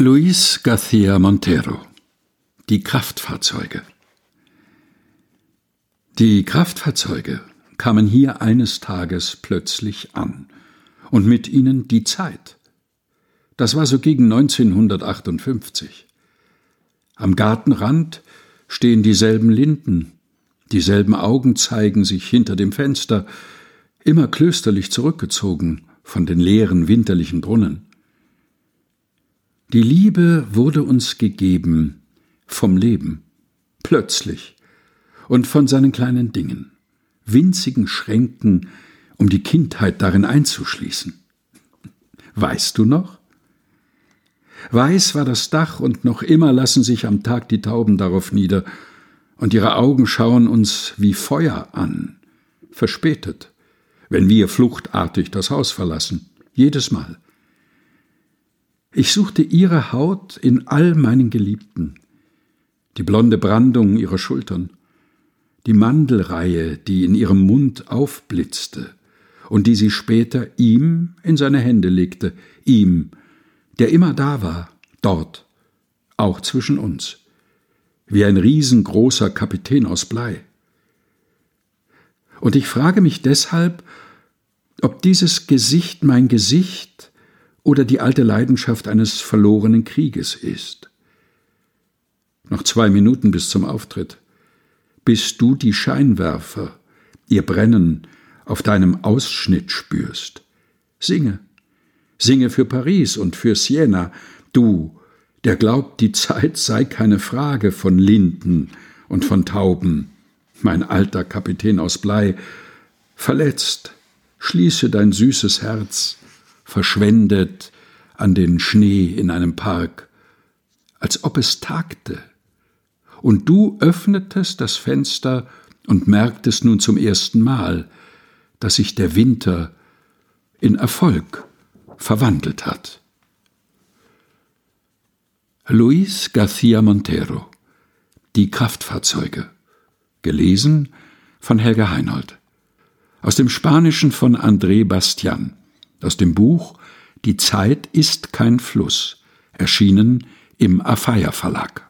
Luis García Montero Die Kraftfahrzeuge Die Kraftfahrzeuge kamen hier eines Tages plötzlich an, und mit ihnen die Zeit. Das war so gegen 1958. Am Gartenrand stehen dieselben Linden, dieselben Augen zeigen sich hinter dem Fenster, immer klösterlich zurückgezogen von den leeren winterlichen Brunnen. Die Liebe wurde uns gegeben vom Leben, plötzlich und von seinen kleinen Dingen, winzigen Schränken, um die Kindheit darin einzuschließen. Weißt du noch? Weiß war das Dach und noch immer lassen sich am Tag die Tauben darauf nieder, und ihre Augen schauen uns wie Feuer an, verspätet, wenn wir fluchtartig das Haus verlassen, jedes Mal. Ich suchte ihre Haut in all meinen Geliebten, die blonde Brandung ihrer Schultern, die Mandelreihe, die in ihrem Mund aufblitzte und die sie später ihm in seine Hände legte, ihm, der immer da war, dort, auch zwischen uns, wie ein riesengroßer Kapitän aus Blei. Und ich frage mich deshalb, ob dieses Gesicht mein Gesicht oder die alte Leidenschaft eines verlorenen Krieges ist. Noch zwei Minuten bis zum Auftritt. Bis du die Scheinwerfer, ihr Brennen, auf deinem Ausschnitt spürst. Singe. Singe für Paris und für Siena, du, der glaubt, die Zeit sei keine Frage von Linden und von Tauben, mein alter Kapitän aus Blei, verletzt, schließe dein süßes Herz, verschwendet an den Schnee in einem Park, als ob es tagte. Und du öffnetest das Fenster und merktest nun zum ersten Mal, dass sich der Winter in Erfolg verwandelt hat. Luis García Montero Die Kraftfahrzeuge gelesen von Helga Heinold aus dem Spanischen von André Bastian aus dem Buch Die Zeit ist kein Fluss, erschienen im Afeier Verlag.